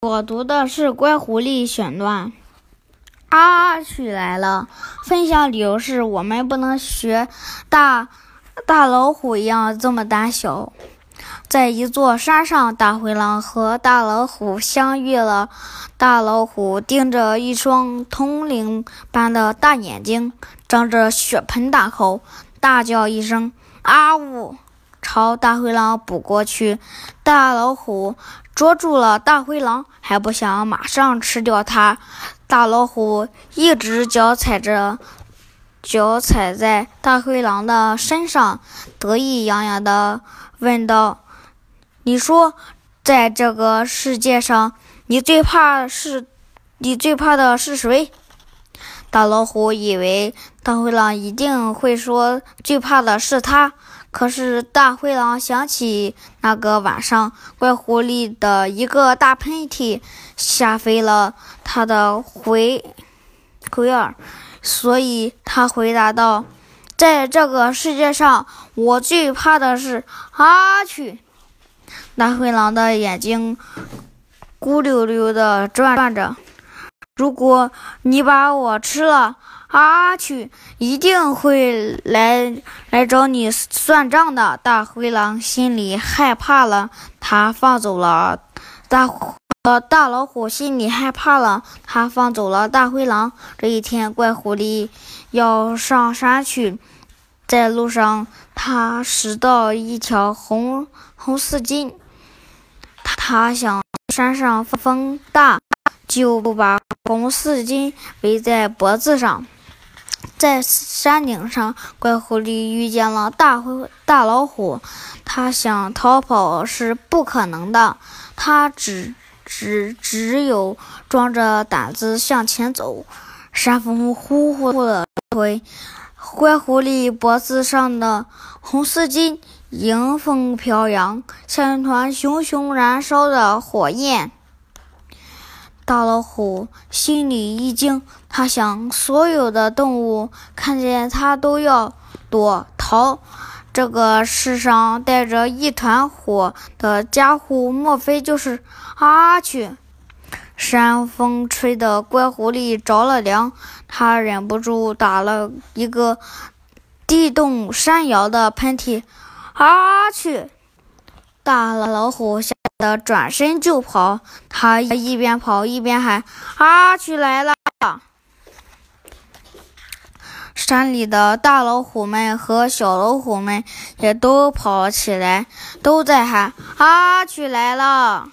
我读的是《乖狐狸》选段。阿曲来了，分享理由是我们不能学大大老虎一样这么胆小。在一座山上，大灰狼和大老虎相遇了。大老虎盯着一双铜铃般的大眼睛，张着血盆大口，大叫一声“啊呜”，朝大灰狼扑过去。大老虎。捉住了大灰狼，还不想马上吃掉它。大老虎一直脚踩着，脚踩在大灰狼的身上，得意洋洋地问道：“你说，在这个世界上，你最怕是，你最怕的是谁？”大老虎以为大灰狼一定会说最怕的是他。可是大灰狼想起那个晚上，怪狐狸的一个大喷嚏吓飞了他的回龟儿，所以他回答道：“在这个世界上，我最怕的是哈去。”大灰狼的眼睛咕溜溜地转着。如果你把我吃了，阿去一定会来来找你算账的。大灰狼心里害怕了，他放走了大呃大老虎，心里害怕了，他放走了大灰狼。这一天，怪狐狸要上山去，在路上，他拾到一条红红丝巾，他想山上风大。就把红丝巾围在脖子上。在山顶上，怪狐狸遇见了大灰大老虎，他想逃跑是不可能的，他只只只有壮着胆子向前走。山风呼呼的吹，怪狐狸脖子上的红丝巾迎风飘扬，像一团熊熊燃烧的火焰。大老虎心里一惊，他想：所有的动物看见它都要躲逃。这个世上带着一团火的家伙，莫非就是阿去？山风吹得怪狐狸着了凉，他忍不住打了一个地动山摇的喷嚏。阿去！大老虎想的转身就跑，他一边跑一边喊：“阿曲来了！”山里的大老虎们和小老虎们也都跑起来，都在喊：“阿曲来了！”